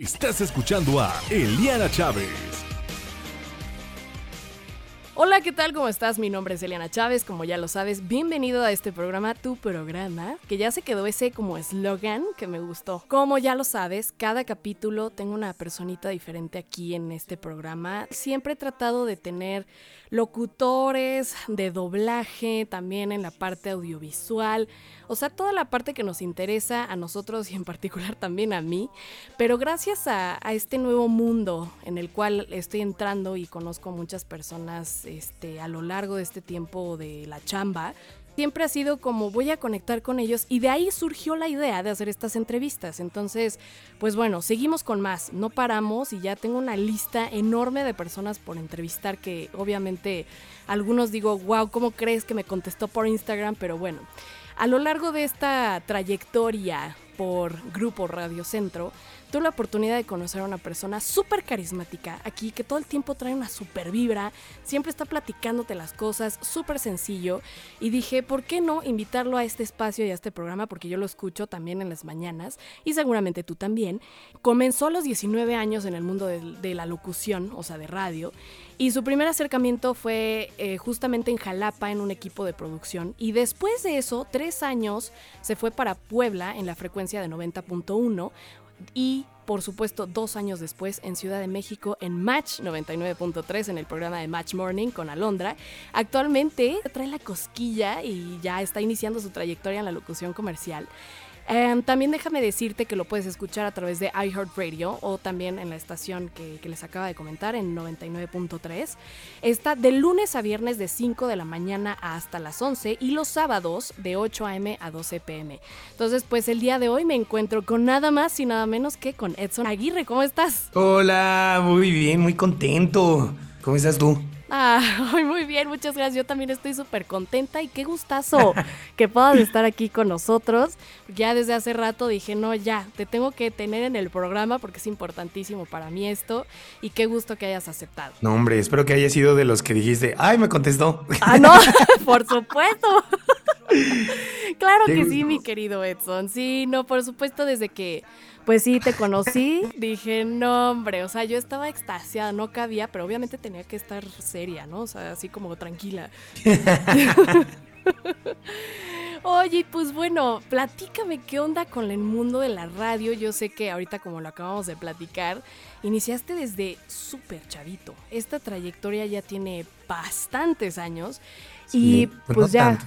Estás escuchando a Eliana Chávez. Hola, ¿qué tal? ¿Cómo estás? Mi nombre es Eliana Chávez, como ya lo sabes. Bienvenido a este programa, tu programa, que ya se quedó ese como eslogan que me gustó. Como ya lo sabes, cada capítulo tengo una personita diferente aquí en este programa. Siempre he tratado de tener locutores, de doblaje, también en la parte audiovisual, o sea, toda la parte que nos interesa a nosotros y en particular también a mí, pero gracias a, este nuevo mundo en el cual estoy entrando y conozco muchas personas este, a lo largo de este tiempo de la chamba, siempre ha sido como voy a conectar con ellos y de ahí surgió la idea de hacer estas entrevistas. Entonces, pues bueno, seguimos con más, no paramos y ya tengo una lista enorme de personas por entrevistar que obviamente algunos digo, wow, ¿cómo crees que me contestó por Instagram? Pero bueno, a lo largo de esta trayectoria por Grupo Radio Centro, tuve la oportunidad de conocer a una persona súper carismática aquí, que todo el tiempo trae una súper vibra, siempre está platicándote las cosas, súper sencillo. Y dije, ¿por qué no invitarlo a este espacio y a este programa? Porque yo lo escucho también en las mañanas y seguramente tú también. Comenzó a los 19 años en el mundo de, la locución, o sea, de radio. Y su primer acercamiento fue eh, justamente en Jalapa, en un equipo de producción. Y después de eso, tres años, se fue para Puebla en la frecuencia de 90.1 y por supuesto dos años después en Ciudad de México en Match 99.3 en el programa de Match Morning con Alondra. Actualmente trae la cosquilla y ya está iniciando su trayectoria en la locución comercial. Em, también déjame decirte que lo puedes escuchar a través de iHeartRadio o también en la estación que, les acaba de comentar en 99.3. Está de lunes a viernes de 5 de la mañana hasta las 11 y los sábados de 8 a.m. a 12 p.m. Entonces, pues el día de hoy me encuentro con nada más y nada menos que con Edson Aguirre. ¿Cómo estás? Hola, muy bien, muy contento. ¿Cómo estás tú? Ah, muy bien, muchas gracias. Yo también estoy súper contenta y qué gustazo que puedas estar aquí con nosotros. Ya desde hace rato dije, no, ya, te tengo que tener en el programa porque es importantísimo para mí esto y qué gusto que hayas aceptado. No, hombre, espero que haya sido de los que dijiste, ay, me contestó. Ah, no, por supuesto. claro que sí, mi querido Edson. Sí, no, por supuesto, desde que pues sí, te conocí, dije, no, hombre, o sea, yo estaba extasiada, no cabía, pero obviamente tenía que estar seria, ¿no? O sea, así como tranquila. Oye, pues bueno, platícame qué onda con el mundo de la radio. Yo sé que ahorita como lo acabamos de platicar, iniciaste desde súper chavito. Esta trayectoria ya tiene bastantes años. y pues ya...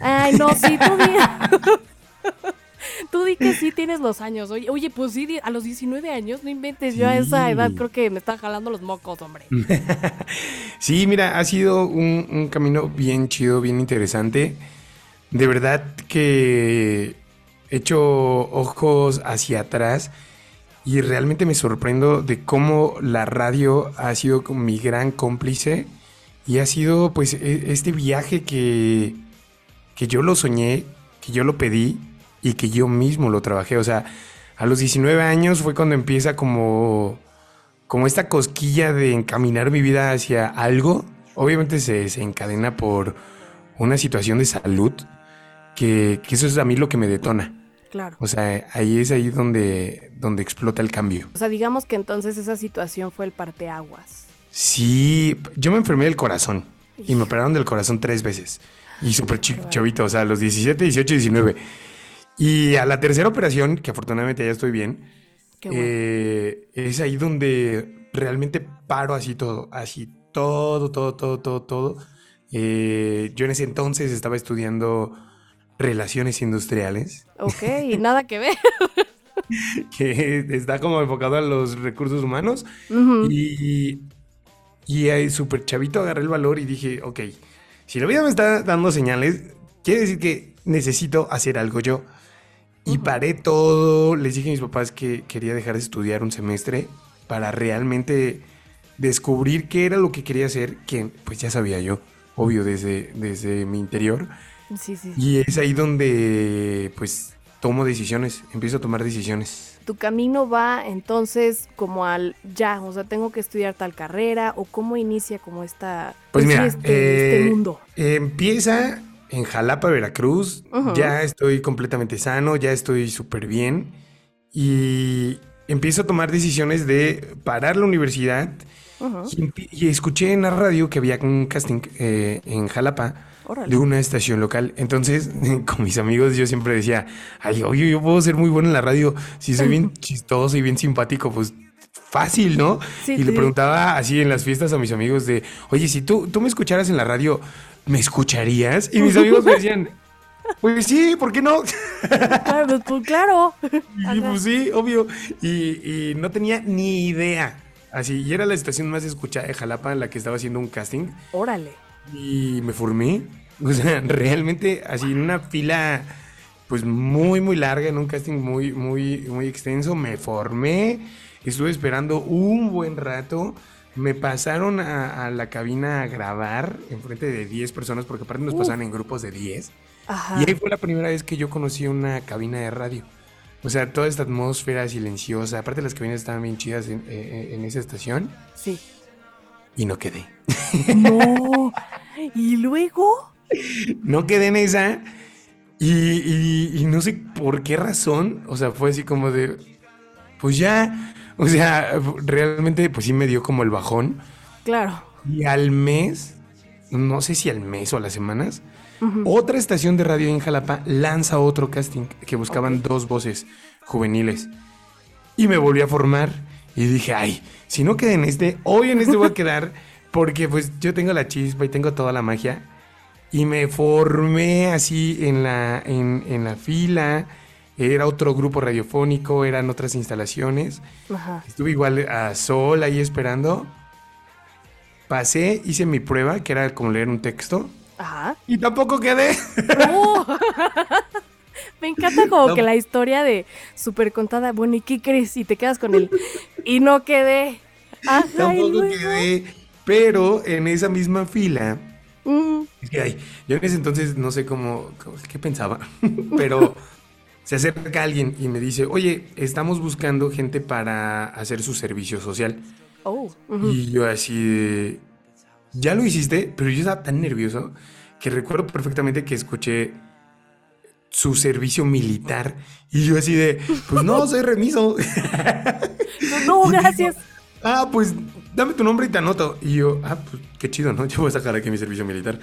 Ay, no, sí, todavía. Tú di que sí tienes los años. Oye, oye, pues sí, a los 19 años, no inventes. Yo a esa edad creo que me están jalando los mocos, hombre. sí, mira, ha sido un, camino bien chido, bien interesante. De verdad que he hecho ojos hacia atrás y realmente me sorprendo de cómo la radio ha sido mi gran cómplice y ha sido pues e, este viaje que, que yo lo soñé, que yo lo pedí y que yo mismo lo trabajé. O sea, a los 19 años fue cuando empieza como, como esta cosquilla de encaminar mi vida hacia algo. Obviamente se, encadena por una situación de salud, que, eso es a mí lo que me detona. Claro. O sea, ahí es ahí donde, donde explota el cambio. O sea, digamos que entonces esa situación fue el parteaguas. Sí, yo me enfermé del corazón y me operaron del corazón tres veces. Y súper chavito, o sea, a los 17, 18, 19. Y a la tercera operación, que afortunadamente ya estoy bien, eh, es ahí donde realmente paro así todo, así todo, todo, todo, todo, todo. Eh, yo en ese entonces estaba estudiando relaciones industriales. Ok, nada que ver. que está como enfocado a los recursos humanos. Y, y ahí súper chavito agarré el valor y dije, ok, si la vida me está dando señales, quiere decir que necesito hacer algo yo. Y paré todo, les dije a mis papás que quería dejar de estudiar un semestre para realmente descubrir qué era lo que quería hacer, que pues ya sabía yo, obvio, desde, desde mi interior. Sí, sí. Y es ahí donde pues tomo decisiones, empiezo a tomar decisiones. ¿Tu camino va entonces como al ya, o sea, tengo que estudiar tal carrera o cómo inicia como esta, pues, pues este, este, mundo? empieza en Jalapa, Veracruz. Ya estoy completamente sano, ya estoy súper bien. Y, empiezo a tomar decisiones de parar la universidad y, empi- y escuché en la radio que había un casting eh, en Jalapa Órale. de una estación local. Entonces, con mis amigos yo siempre decía, ay, oye, yo puedo ser muy bueno en la radio si soy bien chistoso y bien simpático, pues fácil, ¿no? Sí, y le preguntaba así en las fiestas a mis amigos de, oye, si tú, tú me escucharas en la radio, ¿me escucharías? Y mis amigos me decían, pues sí, ¿por qué no? Claro, pues, pues, claro. Y pues sí, obvio. Y, y no tenía ni idea. Así, y era la estación más escuchada de Jalapa en la que estaba haciendo un casting. Órale. Y me formé. O sea, realmente así en una fila pues muy, muy larga, en un casting muy, muy, muy extenso. Me formé. Estuve esperando un buen rato. Me pasaron a, a la cabina a grabar enfrente de 10 personas, porque aparte nos pasaban en grupos de 10. Ajá. Y ahí fue la primera vez que yo conocí una cabina de radio. O sea, toda esta atmósfera silenciosa. Aparte, las cabinas estaban bien chidas en, eh, en esa estación. Sí. Y no quedé. No. ¿Y luego? No quedé en esa. Y, y- y no sé por qué razón. O sea, fue así como de. Pues ya. O sea, realmente, pues sí me dio como el bajón. Claro. Y al mes, no sé si al mes o a las semanas, otra estación de radio en Jalapa lanza otro casting que buscaban dos voces juveniles. Y me volví a formar y dije, ay, si no quedé en este, hoy en este voy a quedar porque pues yo tengo la chispa y tengo toda la magia. Y me formé así en la, en, en la fila. Era otro grupo radiofónico, eran otras instalaciones. Ajá. Estuve igual a sol ahí esperando. Pasé, hice mi prueba, que era como leer un texto. Ajá. Y tampoco quedé. ¡Oh! Me encanta como No. que la historia de super contada, bueno, ¿y qué crees? Y te quedas con el y no quedé. Ajá, tampoco quedé. Pero en esa misma fila. Mm, es que, ay, yo en ese entonces no sé cómo, cómo- qué pensaba. pero se acerca alguien y me dice, oye, estamos buscando gente para hacer su servicio social. Oh. Y yo así de, ya lo hiciste, pero yo estaba tan nervioso que recuerdo perfectamente que escuché su servicio militar y yo así de, pues no, soy remiso. No, digo, gracias. Ah, pues dame tu nombre y te anoto. Y yo, ah, pues qué chido, ¿no? Yo voy a sacar aquí mi servicio militar.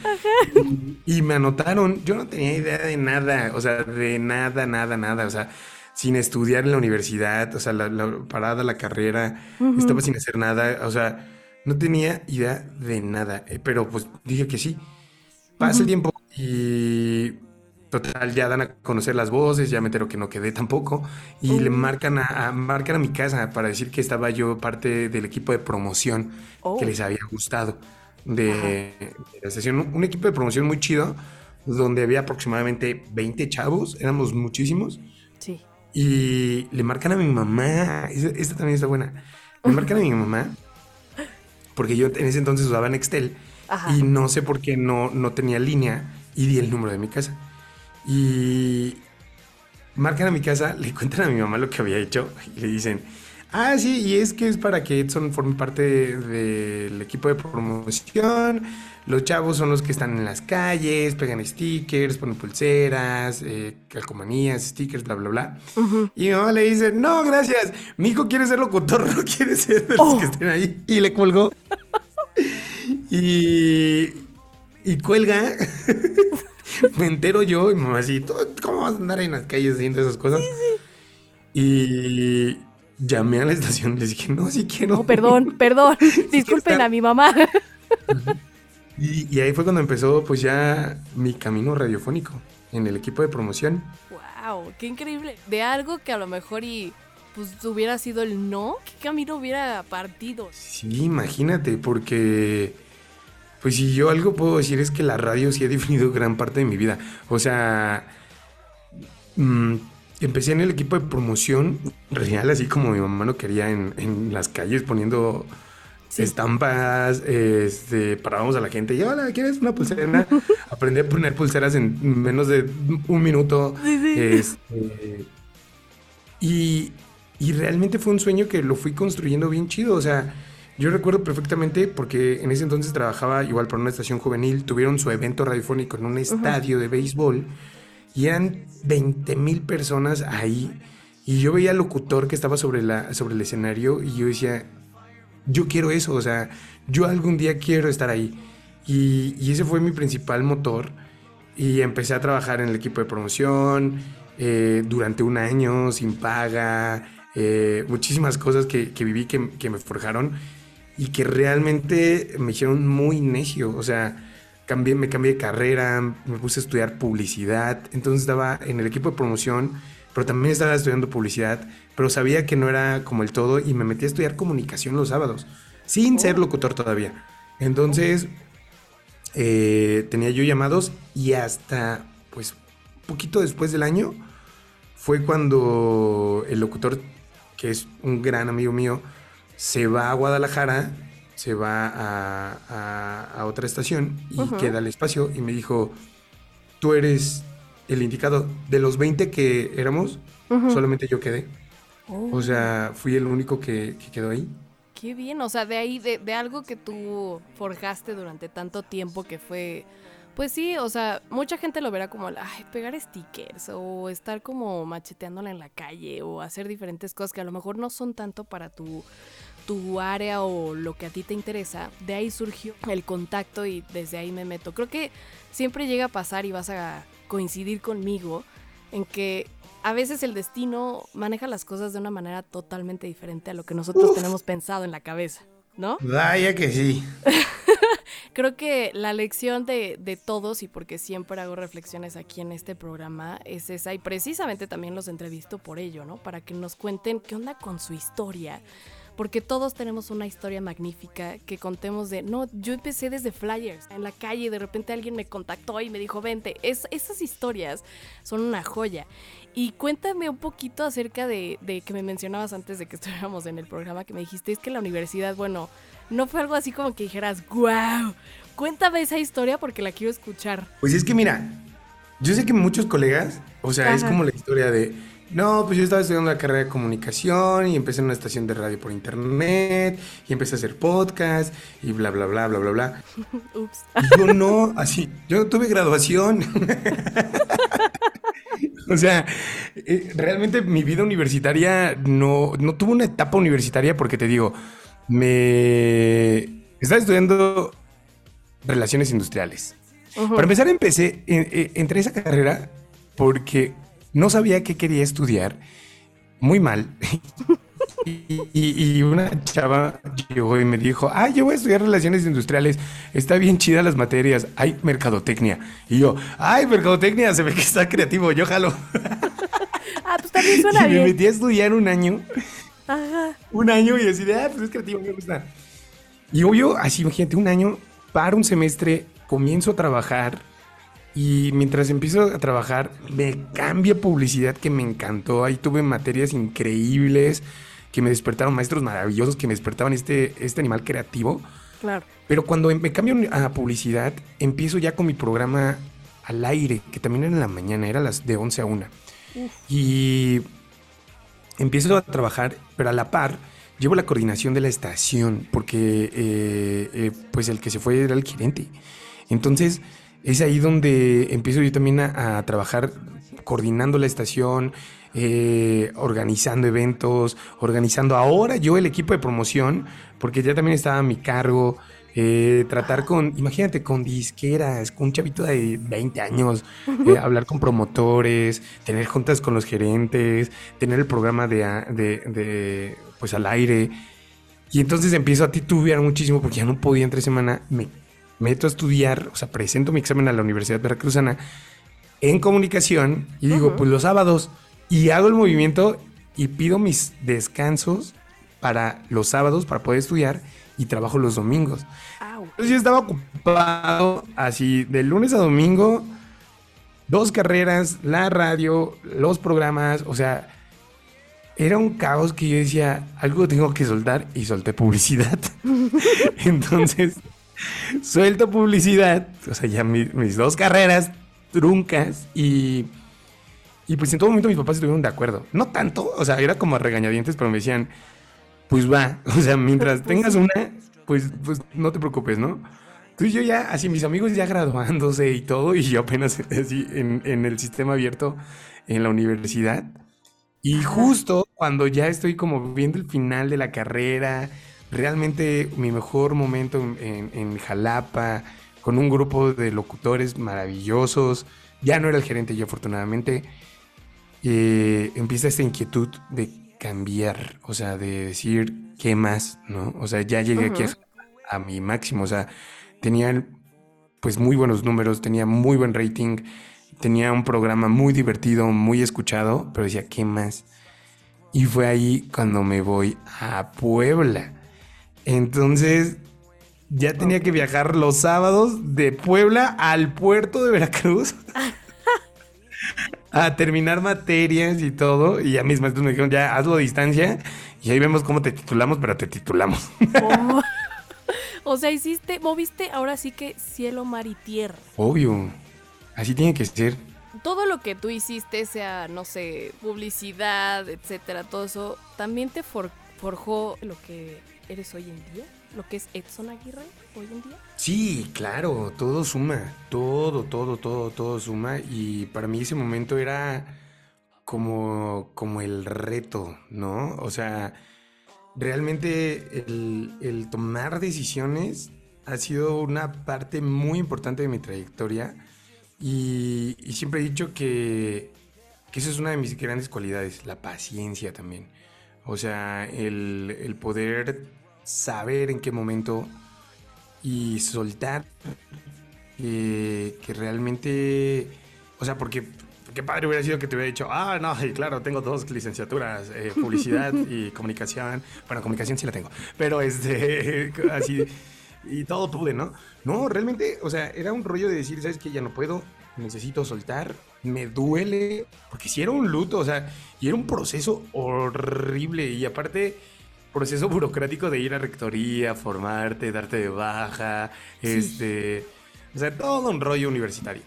Y me anotaron, yo no tenía idea de nada, o sea, de nada, nada, nada, o sea, sin estudiar en la universidad, o sea, la, la parada, la carrera, estaba sin hacer nada, o sea, no tenía idea de nada, eh, pero pues dije que sí. Pasa el tiempo y total, ya dan a conocer las voces, ya me entero que no quedé tampoco, y le marcan a, a- marcan a mi casa para decir que estaba yo parte del equipo de promoción Oh. que les había gustado de, de la estación. Un, un equipo de promoción muy chido, donde había aproximadamente 20 chavos, éramos muchísimos, Sí. y le marcan a mi mamá, esta, esta también está buena, le marcan a mi mamá, porque yo en ese entonces usaba Nextel, Ajá. y no sé por qué no, no tenía línea, y di el número de mi casa. Y marcan a mi casa, le cuentan a mi mamá lo que había hecho, y le dicen, ah, sí, y es que es para que Edson forme parte del equipo de promoción. Los chavos son los que están en las calles, pegan stickers, ponen pulseras, eh, calcomanías, stickers, bla, bla, bla. Y mi mamá le dice, no, gracias, mi hijo quiere ser locutor, no quiere ser de los Oh. que estén ahí. Y le colgó. y, y cuelga. Me entero yo y mamá así, "¿Tú ¿cómo vas a andar en las calles haciendo esas cosas? Y llamé a la estación, les dije, no, si quiero. No, perdón, perdón. Disculpen a mi mamá. Y, y ahí fue cuando empezó pues ya mi camino radiofónico en el equipo de promoción. Wow, qué increíble. De algo que a lo mejor y pues hubiera sido el no, ¿qué camino hubiera partido? Sí, imagínate, porque pues si yo algo puedo decir es que la radio sí ha definido gran parte de mi vida. O sea, mm, empecé en el equipo de promoción real, así como mi mamá lo quería en, en las calles poniendo Sí. estampas, este, parábamos a la gente y hola, ¿quieres una pulsera? Aprendí a poner pulseras en menos de un minuto. Sí, sí. Este, y, y realmente fue un sueño que lo fui construyendo bien chido. O sea, yo recuerdo perfectamente porque en ese entonces trabajaba igual para una estación juvenil. Tuvieron su evento radiofónico en un estadio de béisbol y eran 20 mil personas ahí. Y yo veía al locutor que estaba sobre, la, sobre el escenario y yo decía, yo quiero eso, o sea, yo algún día quiero estar ahí. Y, y ese fue mi principal motor. Y empecé a trabajar en el equipo de promoción eh, durante un año sin paga, eh, muchísimas cosas que, que viví que, que, me forjaron y que realmente me hicieron muy necio. O sea, cambié, me cambié de carrera, me puse a estudiar publicidad, entonces estaba en el equipo de promoción, pero también estaba estudiando publicidad, pero sabía que no era como el todo y me metí a estudiar comunicación los sábados, sin ser locutor todavía. Entonces, eh, tenía yo llamados y hasta, pues, poquito después del año, fue cuando el locutor, que es un gran amigo mío, se va a Guadalajara, se va a, a, a otra estación y uh -huh. queda el espacio y me dijo, tú eres el indicado. De los 20 que éramos, uh -huh. solamente yo quedé. Oh. O sea, fui el único que, que, quedó ahí. Qué bien, o sea, de ahí, de, de algo que tú forjaste durante tanto tiempo que fue... Pues sí, o sea, mucha gente lo verá como, ay, pegar stickers o estar como macheteándola en la calle o hacer diferentes cosas que a lo mejor no son tanto para tu, tu área o lo que a ti te interesa. De ahí surgió el contacto y desde ahí me meto. Creo que siempre llega a pasar y vas a coincidir conmigo en que a veces el destino maneja las cosas de una manera totalmente diferente a lo que nosotros Uf. tenemos pensado en la cabeza, ¿no? Vaya que sí. Creo que la lección de, de, todos, y porque siempre hago reflexiones aquí en este programa, es esa, y precisamente también los entrevisto por ello, ¿no? Para que nos cuenten qué onda con su historia. Porque todos tenemos una historia magnífica que contemos de, no, yo empecé desde flyers, en la calle, de repente alguien me contactó y me dijo, vente, es, esas historias son una joya. Y cuéntame un poquito acerca de, de que me mencionabas antes de que estuviéramos en el programa, que me dijiste, es que la universidad, bueno, no fue algo así como que dijeras, wow, cuéntame esa historia porque la quiero escuchar. Pues es que mira, yo sé que muchos colegas, o sea, Ajá. es como la historia de, no, pues yo estaba estudiando la carrera de comunicación y empecé en una estación de radio por internet y empecé a hacer podcast y bla, bla, bla, bla, bla, bla. Ups. Yo no, así, yo no tuve graduación. o sea, eh, realmente mi vida universitaria no, no tuvo una etapa universitaria porque te digo, me estaba estudiando relaciones industriales. Uh -huh. Para empezar, empecé, eh, entré a esa carrera porque no sabía qué quería estudiar, muy mal. y, y, una chava llegó y me dijo, ah, yo voy a estudiar relaciones industriales, está bien chida las materias, hay mercadotecnia. Y yo, ay, mercadotecnia, se ve que está creativo, yo jalo. ah, pues también suena y bien. me metí a estudiar un año. Ajá. Un año y así de, ah, pues es creativo, me gusta. Y obvio, así, imagínate, un año, para un semestre, comienzo a trabajar y mientras empiezo a trabajar, me cambia publicidad que me encantó. Ahí tuve materias increíbles que me despertaron, maestros maravillosos que me despertaban este, este animal creativo. Claro. Pero cuando me cambio a publicidad, empiezo ya con mi programa al aire, que también era en la mañana, era las de 11 a 1. Uf. Y empiezo a trabajar, pero a la par llevo la coordinación de la estación, porque eh, eh, pues el que se fue era el gerente. Entonces es ahí donde empiezo yo también a, trabajar coordinando la estación, eh, organizando eventos, organizando ahora yo el equipo de promoción, porque ya también estaba a mi cargo. Eh, tratar con, imagínate, con disqueras, con un chavito de 20 años, eh, hablar con promotores, tener juntas con los gerentes, tener el programa de, de, de, pues al aire. Y entonces empiezo a titubear muchísimo porque ya no podía entre semana. Me meto a estudiar, o sea, presento mi examen a la Universidad Veracruzana en comunicación y digo, uh -huh. pues los sábados, y hago el movimiento y pido mis descansos para los sábados para poder estudiar y trabajo los domingos. Au. Entonces yo estaba ocupado así de lunes a domingo, dos carreras, la radio, los programas, o sea, era un caos que yo decía, algo tengo que soltar y solté publicidad. Entonces, suelto publicidad, o sea, ya mi, mis dos carreras truncas y... Y pues en todo momento mis papás estuvieron de acuerdo. No tanto, o sea, era como regañadientes, pero me decían, pues va, o sea, mientras pues tengas una, pues, pues no te preocupes, ¿no? Entonces yo ya, así mis amigos ya graduándose y todo, y yo apenas así en, en el sistema abierto en la universidad. Y justo cuando ya estoy como viendo el final de la carrera, realmente mi mejor momento en, en Jalapa, con un grupo de locutores maravillosos, ya no era el gerente yo afortunadamente, eh, empieza esta inquietud de cambiar, o sea, de decir qué más, ¿no? O sea, ya llegué aquí a, mi máximo, o sea, tenía pues muy buenos números, tenía muy buen rating, tenía un programa muy divertido, muy escuchado, pero decía, ¿qué más? Y fue ahí cuando me voy a Puebla. Entonces, ya tenía que viajar los sábados de Puebla al puerto de Veracruz. a terminar materias y todo. Y ya mis maestros me dijeron, ya hazlo a distancia. Y ahí vemos cómo te titulamos, pero te titulamos. Oh. O sea, hiciste, moviste ahora sí que cielo, mar y tierra. Obvio. Así tiene que ser. Todo lo que tú hiciste, sea, no sé, publicidad, etcétera, todo eso, ¿también te forjó lo que eres hoy en día? Lo que es Edson Aguirre hoy en día? Sí, claro, todo suma, todo, todo, todo, todo suma y para mí ese momento era como, como el reto, ¿no? O sea, realmente el, tomar decisiones ha sido una parte muy importante de mi trayectoria y, siempre he dicho que, que eso es una de mis grandes cualidades, la paciencia también. O sea, el poder saber en qué momento y soltar que realmente, o sea, porque qué padre hubiera sido que te hubiera dicho, ah, no, claro, tengo dos licenciaturas, eh, publicidad y comunicación. Bueno, comunicación sí la tengo, pero este, así, y todo pude, ¿no? No, realmente, o sea, era un rollo de decir, ¿sabes qué? Ya no puedo, necesito soltar, me duele, porque si era un luto, o sea, y era un proceso horrible, y aparte proceso burocrático de ir a rectoría, formarte, darte de baja, este, o sea, todo un rollo universitario.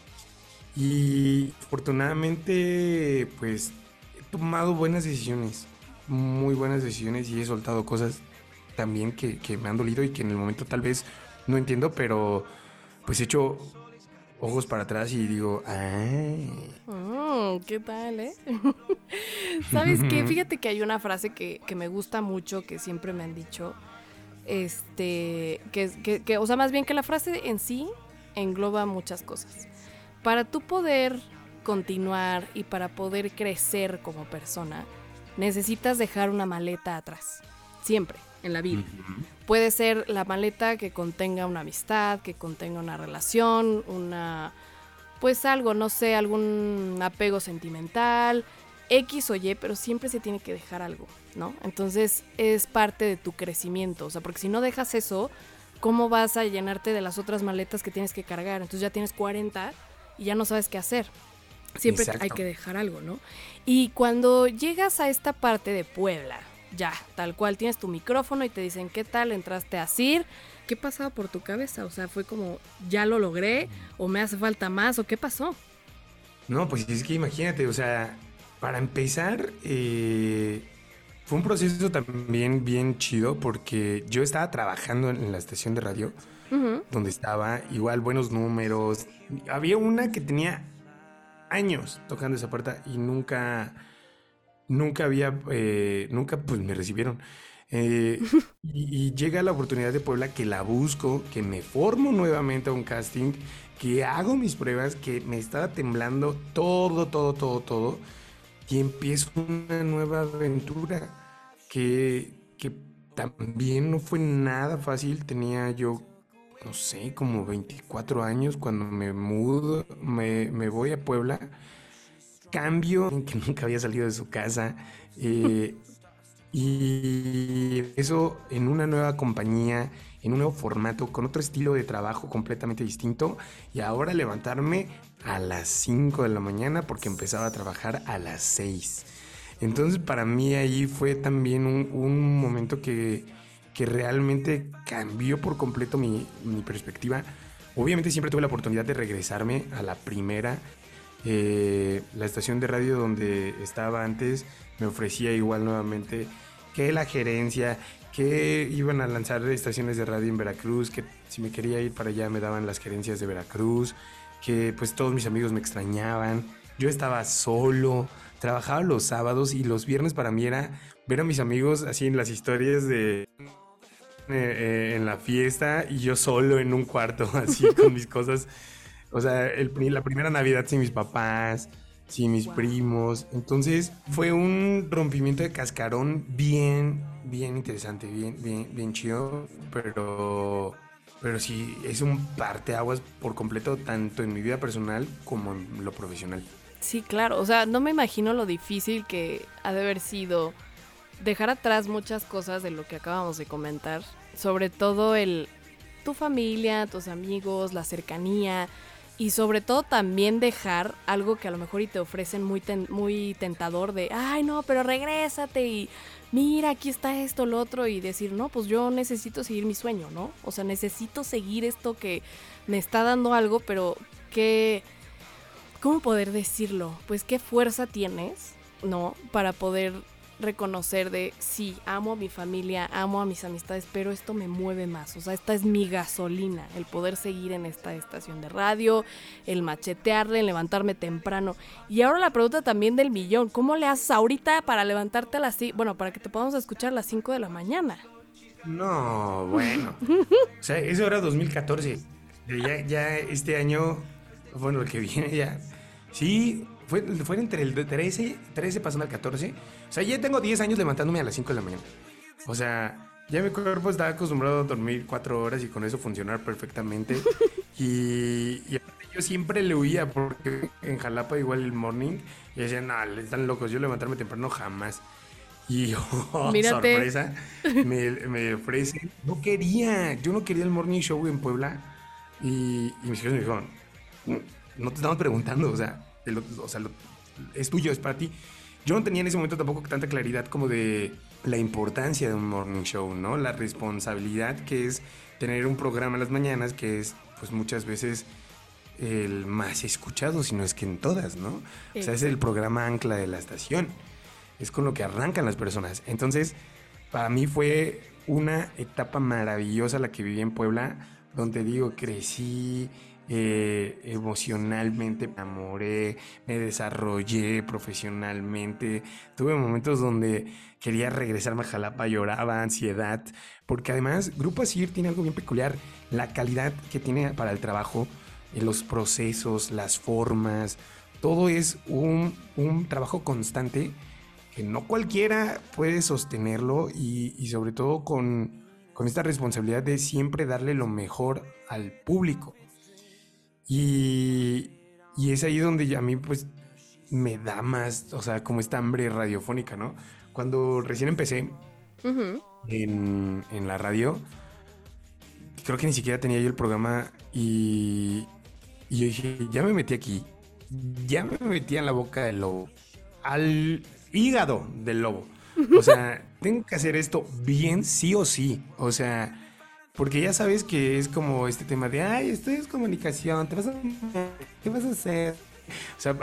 Y afortunadamente, pues, he tomado buenas decisiones, muy buenas decisiones y he soltado cosas también que, que me han dolido y que en el momento tal vez no entiendo, pero pues he hecho ojos para atrás y digo, ¡ay! Mm, ¿Qué tal, eh? ¿Sabes qué? Fíjate que hay una frase que, me gusta mucho, que siempre me han dicho, este, que, que, o sea, más bien que la frase en sí engloba muchas cosas. Para tú poder continuar y para poder crecer como persona, necesitas dejar una maleta atrás, siempre en la vida. Puede ser la maleta que contenga una amistad, que contenga una relación, una pues algo, no sé, algún apego sentimental, X o Y, pero siempre se tiene que dejar algo, ¿no? Entonces es parte de tu crecimiento, o sea, porque si no dejas eso, ¿cómo vas a llenarte de las otras maletas que tienes que cargar? Entonces ya tienes 40 y ya no sabes qué hacer. Siempre hay que dejar algo, ¿no? Y cuando llegas a esta parte de Puebla, ya, tal cual, tienes tu micrófono y te dicen, ¿qué tal? Entraste a CIR. ¿Qué pasaba por tu cabeza? O sea, fue como, ya lo logré, o me hace falta más, o qué pasó. No, pues es que imagínate, o sea, para empezar, eh, fue un proceso también bien chido porque yo estaba trabajando en la estación de radio, donde estaba igual buenos números. Había una que tenía años tocando esa puerta y nunca nunca había, eh, nunca pues me recibieron. Eh, y, llega la oportunidad de Puebla que la busco, que me formo nuevamente a un casting, que hago mis pruebas, que me estaba temblando todo, todo, todo, todo. Y empiezo una nueva aventura que, que también no fue nada fácil. Tenía yo, no sé, como 24 años cuando me mudo, me, me voy a Puebla cambio, que nunca había salido de su casa. Eh, y eso en una nueva compañía, en un nuevo formato, con otro estilo de trabajo completamente distinto. Y ahora levantarme a las 5 de la mañana porque empezaba a trabajar a las 6. Entonces para mí ahí fue también un, momento que, que, realmente cambió por completo mi, mi perspectiva. Obviamente siempre tuve la oportunidad de regresarme a la primera eh, la estación de radio donde estaba antes me ofrecía igual nuevamente que la gerencia, que iban a lanzar estaciones de radio en Veracruz, que si me quería ir para allá me daban las gerencias de Veracruz, que pues todos mis amigos me extrañaban, yo estaba solo, trabajaba los sábados y los viernes para mí era ver a mis amigos así en las historias de eh, eh, en la fiesta y yo solo en un cuarto así con mis cosas. O sea, el, la primera Navidad sin mis papás, sin mis primos. Entonces fue un rompimiento de cascarón bien, bien interesante, bien, bien, bien chido. Pero, pero sí, es un parteaguas por completo, tanto en mi vida personal como en lo profesional. Sí, claro. O sea, no me imagino lo difícil que ha de haber sido dejar atrás muchas cosas de lo que acabamos de comentar. Sobre todo el tu familia, tus amigos, la cercanía. Y sobre todo también dejar algo que a lo mejor y te ofrecen muy, muy tentador de, ay no, pero regrésate y mira, aquí está esto, lo otro, y decir, no, pues yo necesito seguir mi sueño, ¿no? O sea, necesito seguir esto que me está dando algo, pero que ¿cómo poder decirlo? Pues qué fuerza tienes, ¿no? Para poder reconocer de, sí, amo a mi familia, amo a mis amistades, pero esto me mueve más. O sea, esta es mi gasolina, el poder seguir en esta estación de radio, el machetearle, el levantarme temprano. Y ahora la pregunta también del millón, ¿cómo le haces ahorita para levantarte a las, bueno, para que te podamos escuchar a las 5 de la mañana? No, bueno. o sea, eso era 2014. Ya, ya este año bueno, el que viene ya. Sí, fue, fue entre el 13, 13 pasando al 14. O sea, ya tengo 10 años levantándome a las 5 de la mañana. O sea, ya mi cuerpo está acostumbrado a dormir 4 horas y con eso funcionar perfectamente. y, yo siempre le huía porque en Jalapa igual el morning y decían, no, están locos, yo levantarme temprano jamás. Y oh, sorpresa, me, me ofrecen. No quería, yo no quería el morning show en Puebla. Y, y mis hijos me dijeron, no te estamos preguntando, o sea, es tuyo, es para ti. Yo no tenía en ese momento tampoco tanta claridad como de la importancia de un morning show, ¿no? La responsabilidad que es tener un programa en las mañanas que es, pues muchas veces el más escuchado, si no es que en todas, ¿no? O sea, es el programa ancla de la estación. Es con lo que arrancan las personas. Entonces, para mí fue una etapa maravillosa la que viví en Puebla, donde digo, crecí, eh, emocionalmente me enamoré, me desarrollé profesionalmente. Tuve momentos donde quería regresarme a Jalapa, lloraba, ansiedad, porque además Grupo Asir tiene algo bien peculiar, la calidad que tiene para el trabajo, en los procesos, las formas, todo es un, trabajo constante que no cualquiera puede sostenerlo y, y sobre todo con, con esta responsabilidad de siempre darle lo mejor al público. Y, es ahí donde a mí pues me da más, o sea, como esta hambre radiofónica, ¿no? Cuando recién empecé en, la radio, creo que ni siquiera tenía yo el programa y, y yo dije, ya me metí aquí, ya me metí en la boca del lobo, al hígado del lobo. O sea, tengo que hacer esto bien sí o sí. O sea, porque ya sabes que es como este tema de, ay, esto es comunicación, ¿te vas a... ¿qué vas a hacer? O sea,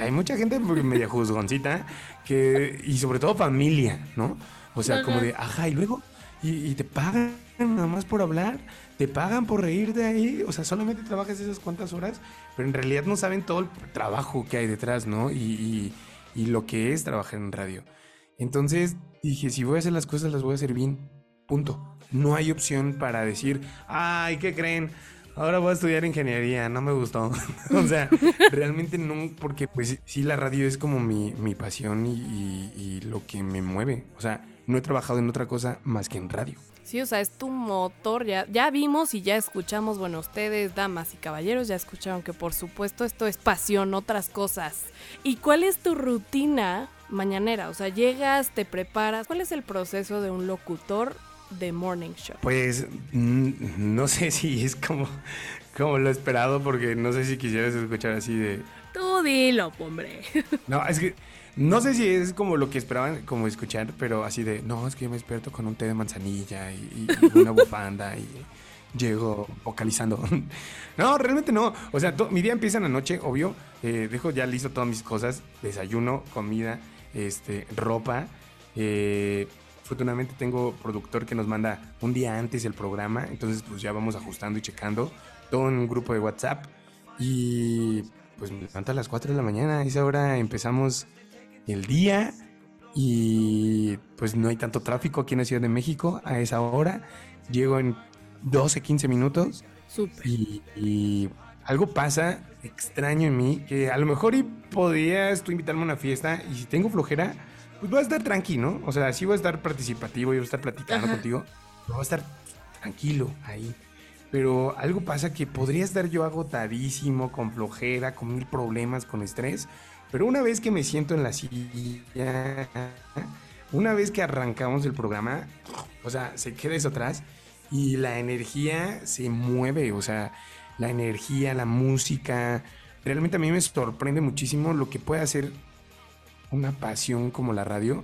hay, mucha gente media juzgoncita que, y sobre todo familia, ¿no? O sea, como de, ajá, y luego, y, te pagan nada más por hablar, te pagan por reír de ahí, o sea, solamente trabajas esas cuantas horas, pero en realidad no saben todo el trabajo que hay detrás, ¿no? Y, y lo que es trabajar en radio. Entonces dije, si voy a hacer las cosas, las voy a hacer bien, punto no hay opción para decir, ay, ¿qué creen? Ahora voy a estudiar ingeniería, no me gustó. o sea, realmente no, porque pues sí, la radio es como mi, pasión y, lo que me mueve. O sea, no he trabajado en otra cosa más que en radio. Sí, o sea, es tu motor. Ya, ya vimos y ya escuchamos, bueno, ustedes, damas y caballeros, ya escucharon que por supuesto esto es pasión, otras cosas. ¿Y cuál es tu rutina mañanera? O sea, llegas, te preparas. ¿Cuál es el proceso de un locutor The Morning Show? Pues mm, no sé si es como, como lo esperado, porque no sé si quisieras escuchar así de. Tú dilo, hombre. No, es que no sé si es como lo que esperaban como escuchar, pero así de, no, es que yo me despierto con un té de manzanilla y, una bufanda y llego vocalizando. no, realmente no. O sea, mi día empieza en la noche, obvio. Eh, dejo ya listo todas mis cosas, desayuno, comida, este, ropa. Eh, Afortunadamente tengo productor que nos manda un día antes el programa, entonces pues ya vamos ajustando y checando todo en un grupo de WhatsApp y pues me levanto a las 4 de la mañana, a esa hora empezamos el día y pues no hay tanto tráfico aquí en la Ciudad de México a esa hora. Llego en 12, 15 minutos. Y, y algo pasa extraño en mí que a lo mejor y podrías tú invitarme a una fiesta y si tengo flojera, pues voy a estar tranquilo, O sea, sí voy a estar participativo y voy a estar platicando Ajá. contigo. pero Voy a estar tranquilo ahí. Pero algo pasa que podría estar yo agotadísimo, con flojera, con mil problemas, con estrés. Pero una vez que me siento en la silla, una vez que arrancamos el programa, o sea, se queda eso atrás y la energía se mueve, o sea, la energía, la música. Realmente a mí me sorprende muchísimo lo que puede hacer una pasión como la radio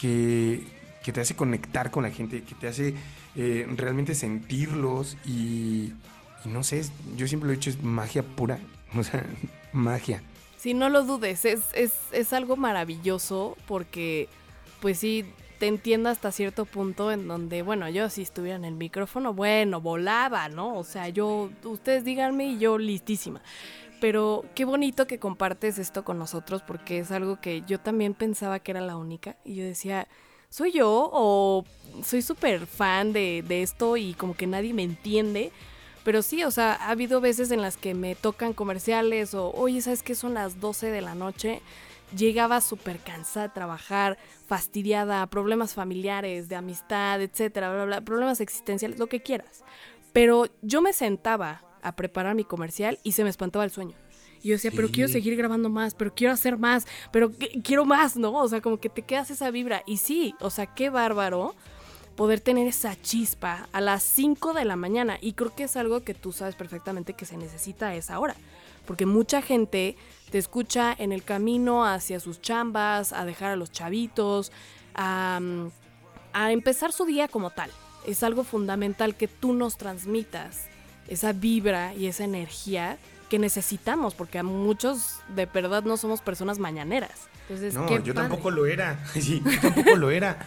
que, que te hace conectar con la gente, que te hace eh, realmente sentirlos y, no sé, yo siempre lo he dicho, es magia pura, o sea, magia. Sí, no lo dudes, es, es, es algo maravilloso porque, pues sí, te entiendo hasta cierto punto en donde, bueno, yo si estuviera en el micrófono, bueno, volaba, ¿no? O sea, yo, ustedes díganme y yo listísima. Pero qué bonito que compartes esto con nosotros porque es algo que yo también pensaba que era la única y yo decía, ¿soy yo o soy súper fan de, de esto y como que nadie me entiende? Pero sí, o sea, ha habido veces en las que me tocan comerciales o, oye, ¿sabes qué? Son las 12 de la noche. Llegaba súper cansada de trabajar, fastidiada, problemas familiares, de amistad, etcétera, bla, bla, problemas existenciales, lo que quieras. Pero yo me sentaba a preparar mi comercial y se me espantaba el sueño. Y yo decía, pero quiero seguir grabando más, pero quiero hacer más, pero qu- quiero más, ¿no? O sea, como que te quedas esa vibra. Y sí, o sea, qué bárbaro poder tener esa chispa a las 5 de la mañana. Y creo que es algo que tú sabes perfectamente que se necesita a esa hora. Porque mucha gente te escucha en el camino hacia sus chambas, a dejar a los chavitos, a, mm, a empezar su día como tal. Es algo fundamental que tú nos transmitas esa vibra y esa energía que necesitamos, porque a muchos de verdad no somos personas mañaneras. Entonces, No, qué yo padre. tampoco lo era. Sí, yo tampoco lo era.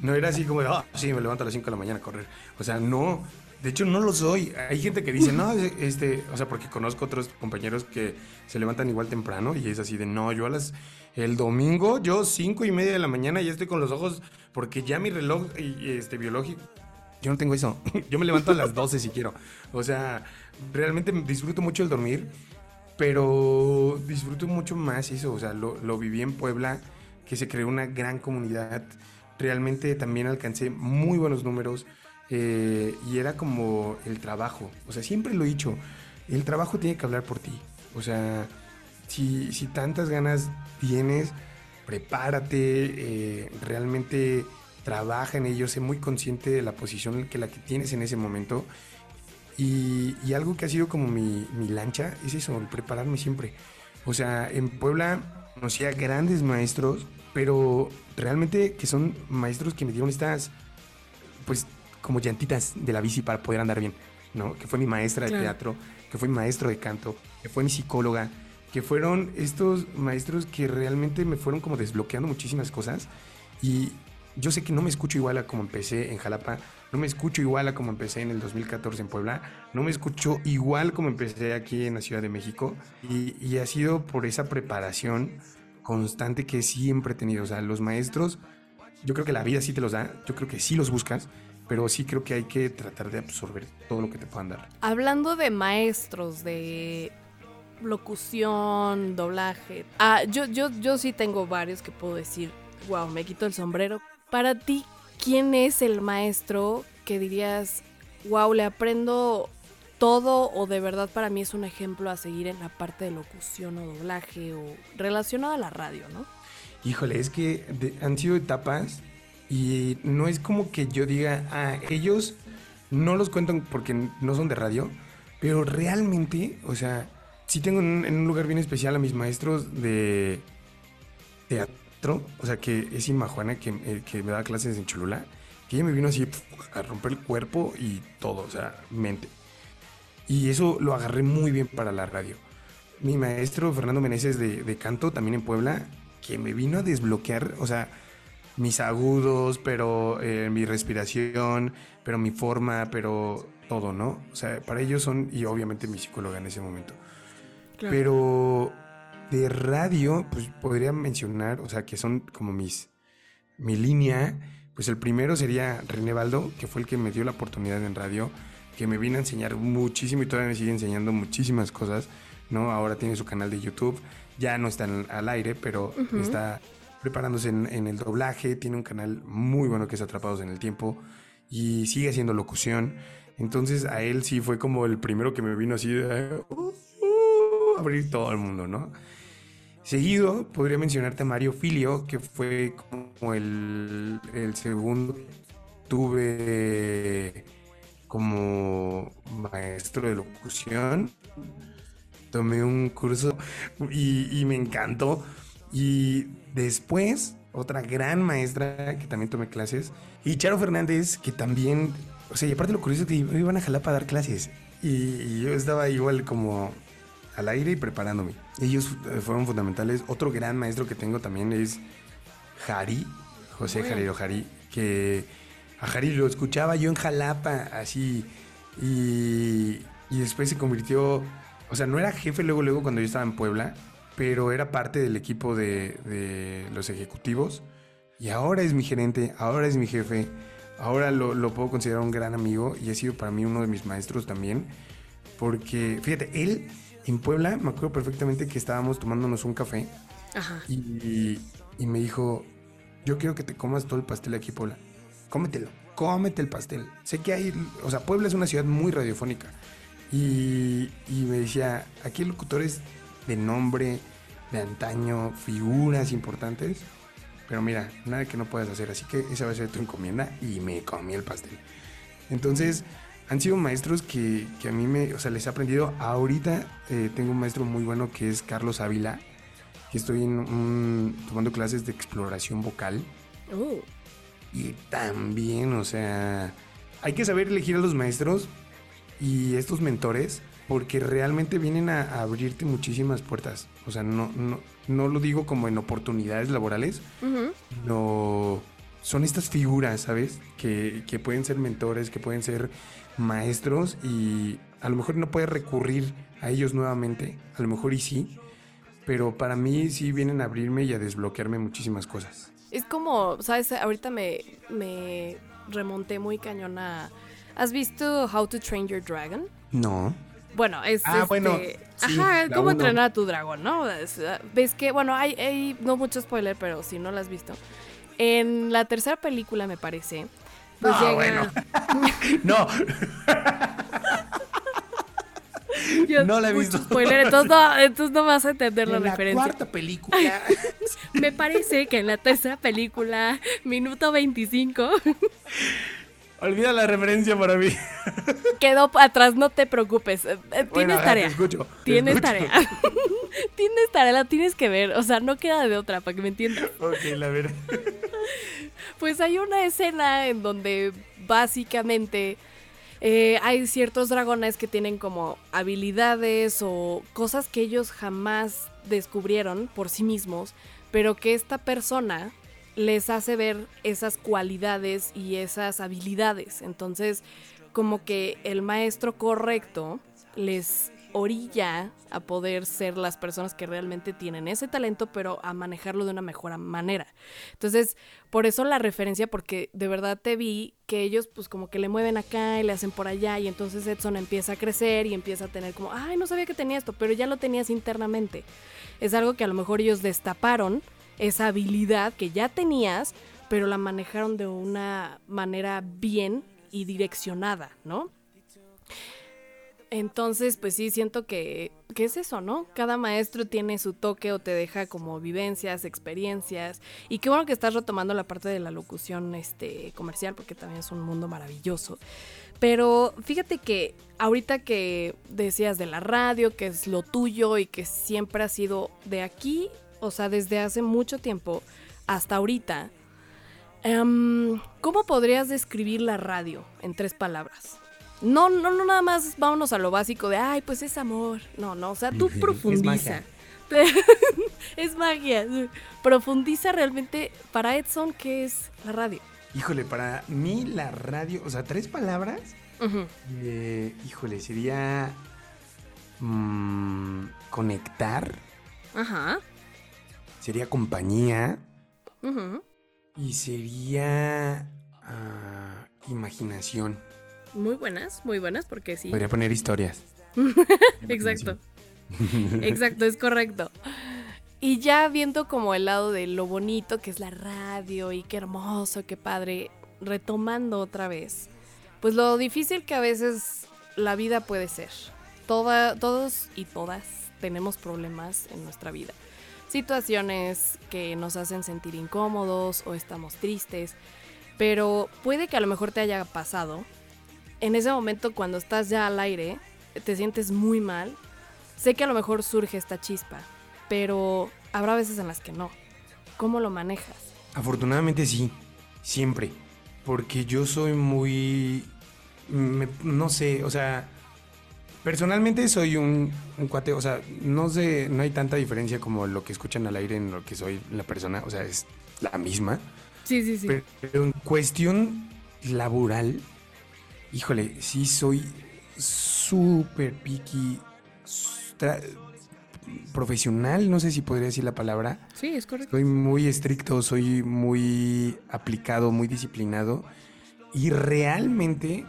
No era así como de, ah, sí, me levanto a las 5 de la mañana a correr. O sea, no. De hecho, no lo soy. Hay gente que dice, no, este, o sea, porque conozco otros compañeros que se levantan igual temprano y es así de, no, yo a las, el domingo, yo cinco y media de la mañana ya estoy con los ojos, porque ya mi reloj y, este, biológico, yo no tengo eso. Yo me levanto a las 12 si quiero. O sea, realmente disfruto mucho el dormir, pero disfruto mucho más eso. O sea, lo, lo viví en Puebla, que se creó una gran comunidad. Realmente también alcancé muy buenos números eh, y era como el trabajo. O sea, siempre lo he dicho, el trabajo tiene que hablar por ti. O sea, si, si tantas ganas tienes, prepárate, eh, realmente trabaja en ello, sé muy consciente de la posición que la que tienes en ese momento. Y, y algo que ha sido como mi, mi lancha es eso, el prepararme siempre. O sea, en Puebla conocí a grandes maestros, pero realmente que son maestros que me dieron estas, pues, como llantitas de la bici para poder andar bien, ¿no? Que fue mi maestra de teatro, que fue mi maestro de canto, que fue mi psicóloga, que fueron estos maestros que realmente me fueron como desbloqueando muchísimas cosas. Y yo sé que no me escucho igual a como empecé en Jalapa, no me escucho igual a como empecé en el 2014 en Puebla, no me escucho igual como empecé aquí en la Ciudad de México. Y, ha sido por esa preparación constante que siempre he tenido. O sea, los maestros, yo creo que la vida sí te los da, yo creo que sí los buscas, pero sí creo que hay que tratar de absorber todo lo que te puedan dar. Hablando de maestros, de locución, doblaje. Ah, yo, yo, yo sí tengo varios que puedo decir, wow, me quito el sombrero. Para ti, ¿quién es el maestro que dirías, wow, le aprendo todo o de verdad para mí es un ejemplo a seguir en la parte de locución o doblaje o relacionado a la radio, ¿no? Híjole, es que han sido etapas y no es como que yo diga, ah, ellos no los cuentan porque no son de radio, pero realmente, o sea, sí tengo en un lugar bien especial a mis maestros de teatro, o sea, que es Inma Juana, que, eh, que me da clases en Cholula, que ella me vino así pf, a romper el cuerpo y todo, o sea, mente. Y eso lo agarré muy bien para la radio. Mi maestro Fernando Meneses de, de canto, también en Puebla, que me vino a desbloquear, o sea, mis agudos, pero eh, mi respiración, pero mi forma, pero todo, ¿no? O sea, para ellos son, y obviamente mi psicóloga en ese momento. Pero de radio, pues podría mencionar, o sea, que son como mis, mi línea, pues el primero sería René Baldo, que fue el que me dio la oportunidad en radio, que me vino a enseñar muchísimo y todavía me sigue enseñando muchísimas cosas, ¿no? Ahora tiene su canal de YouTube, ya no está en- al aire, pero está preparándose en, en el doblaje, tiene un canal muy bueno que es Atrapados en el Tiempo y sigue haciendo locución. Entonces a él sí fue como el primero que me vino así de uh, uh, abrir todo el mundo, ¿no? Seguido podría mencionarte a Mario Filio, que fue como el, el segundo tuve como maestro de locución. Tomé un curso y, y me encantó. Y después, otra gran maestra que también tomé clases. Y Charo Fernández, que también, o sea, y aparte lo curioso es que me iban a jalar para dar clases. Y, y yo estaba igual como al aire y preparándome. Ellos eh, fueron fundamentales. Otro gran maestro que tengo también es Jari, José Bueno. Jarero Jari, que a Jari lo escuchaba yo en Jalapa, así, y, y después se convirtió, o sea, no era jefe luego, luego cuando yo estaba en Puebla, pero era parte del equipo de, de los ejecutivos, y ahora es mi gerente, ahora es mi jefe, ahora lo, lo puedo considerar un gran amigo, y ha sido para mí uno de mis maestros también, porque, fíjate, él en Puebla, me acuerdo perfectamente que estábamos tomándonos un café, Ajá. y, y me dijo, yo quiero que te comas todo el pastel aquí, Puebla. Cómetelo, cómete el pastel. Sé que hay, o sea, Puebla es una ciudad muy radiofónica. Y, y me decía, aquí hay locutores de nombre, de antaño, figuras importantes. Pero mira, nada que no puedas hacer, así que esa va a ser tu encomienda y me comí el pastel. Entonces, han sido maestros que, que a mí me, o sea, les he aprendido. Ahorita eh, tengo un maestro muy bueno que es Carlos Ávila, que estoy en un- tomando clases de exploración vocal. Uh, Y también, o sea, hay que saber elegir a los maestros y estos mentores porque realmente vienen a, a abrirte muchísimas puertas. O sea, no, no, no lo digo como en oportunidades laborales, no son estas figuras, ¿sabes? Que, que pueden ser mentores, que pueden ser maestros y a lo mejor no puedes recurrir a ellos nuevamente, a lo mejor y sí, pero para mí sí vienen a abrirme y a desbloquearme muchísimas cosas. Es como, ¿sabes? Ahorita me, me remonté muy cañón a... ¿Has visto How to Train Your Dragon? No. Bueno, es Ah, este, bueno, sí, ajá, cómo uno. entrenar a tu dragón, ¿no? Es, Ves que, bueno, hay, hay no mucho spoiler, pero si no lo has visto. En la tercera película, me parece, pues Ah, llega. bueno. No, Yo- no la he visto. Spoiler, entonces no, entonces no vas a entender la en la referencia. cuarta película. Me parece que en la tercera película, minuto 25, Olvida la referencia para mí. quedó atrás, no te preocupes. eh, eh, Bueno, Tienes tarea. Te escucho. te Tienes escucho. tarea. tienes tarea, la tienes que ver. O sea, no queda de otra, para que me entiendas. Ok, la verdad. Pues hay una escena en donde básicamente eh, hay ciertos dragones que tienen como habilidades o cosas que ellos jamás descubrieron por sí mismos, pero que esta persona les hace ver esas cualidades y esas habilidades. Entonces, como que el maestro correcto les orilla a poder ser las personas que realmente tienen ese talento, pero a manejarlo de una mejor manera. Entonces, por eso la referencia, porque de verdad te vi que ellos pues como que le mueven acá y le hacen por allá y entonces Edson empieza a crecer y empieza a tener como, ay, no sabía que tenía esto, pero ya lo tenías internamente. Es algo que a lo mejor ellos destaparon, esa habilidad que ya tenías, pero la manejaron de una manera bien y direccionada, ¿no? Entonces, pues sí, siento que, que es eso, ¿no? Cada maestro tiene su toque o te deja como vivencias, experiencias. Y qué bueno que estás retomando la parte de la locución este, comercial, porque también es un mundo maravilloso. Pero fíjate que ahorita que decías de la radio, que es lo tuyo y que siempre ha sido de aquí, o sea, desde hace mucho tiempo hasta ahorita, em, ¿cómo podrías describir la radio en tres palabras? No, no, no, nada más vámonos a lo básico de, ay, pues es amor. No, no, o sea, tú Es profundiza. magia. es magia. Profundiza realmente para Edson qué es la radio. Híjole, para mí la radio, o sea, tres palabras. Eh, híjole, sería mm, conectar, Ajá. Sería compañía. Y sería ah, imaginación. Muy buenas, muy buenas, porque sí. Podría poner historias. Exacto. Exacto, es correcto. Y ya viendo como el lado de lo bonito que es la radio y qué hermoso, qué padre, retomando otra vez, pues lo difícil que a veces la vida puede ser. Toda, todos y todas tenemos problemas en nuestra vida. Situaciones que nos hacen sentir incómodos o estamos tristes, pero puede que a lo mejor te haya pasado. En ese momento cuando estás ya al aire, te sientes muy mal Sé que a lo mejor surge esta chispa, pero habrá veces en las que no. ¿Cómo lo manejas? Afortunadamente sí, siempre. Porque yo soy muy... no sé, o sea... Personalmente soy un, un cuate, o sea, no sé, no hay tanta diferencia como lo que escuchan al aire en lo que soy la persona, o sea, es la misma. Sí, sí, sí. Pero, pero en cuestión laboral, híjole, sí soy súper picky, profesional, no sé si podría decir la palabra. sí, es correcto. Soy muy estricto, soy muy aplicado, muy disciplinado. Y realmente,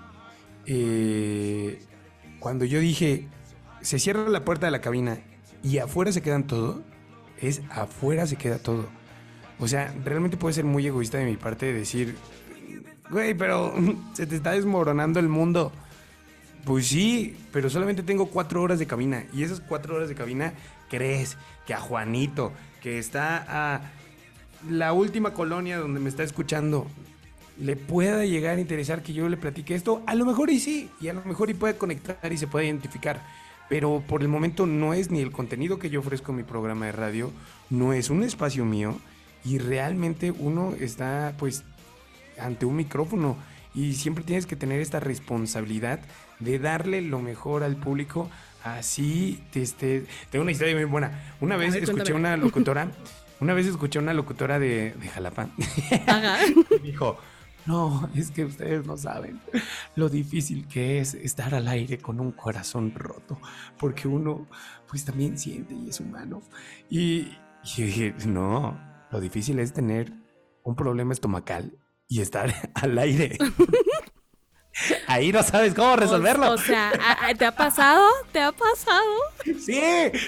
eh, cuando yo dije, se cierra la puerta de la cabina y afuera se quedan todo, es afuera se queda todo. O sea, realmente puede ser muy egoísta de mi parte de decir, güey, pero se te está desmoronando el mundo. Pues sí, pero solamente tengo cuatro horas de cabina. Y esas cuatro horas de cabina, ¿crees que a Juanito, que está a la última colonia donde me está escuchando, le pueda llegar a interesar que yo le platique esto? A lo mejor y sí, y a lo mejor y puede conectar y se puede identificar. Pero por el momento no es ni el contenido que yo ofrezco en mi programa de radio, no es un espacio mío y realmente uno está pues ante un micrófono y siempre tienes que tener esta responsabilidad de darle lo mejor al público. Así, este, tengo una historia muy buena. Una vez ver, escuché cuéntame. una locutora, una vez escuché una locutora de, de Jalapa Ajá. dijo, no, es que ustedes no saben lo difícil que es estar al aire con un corazón roto, porque uno pues también siente y es humano. Y, y dije, no, lo difícil es tener un problema estomacal y estar al aire. Ahí no sabes cómo resolverlo. O, o sea, ¿a- a- ¿te ha pasado? ¿Te ha pasado? Sí,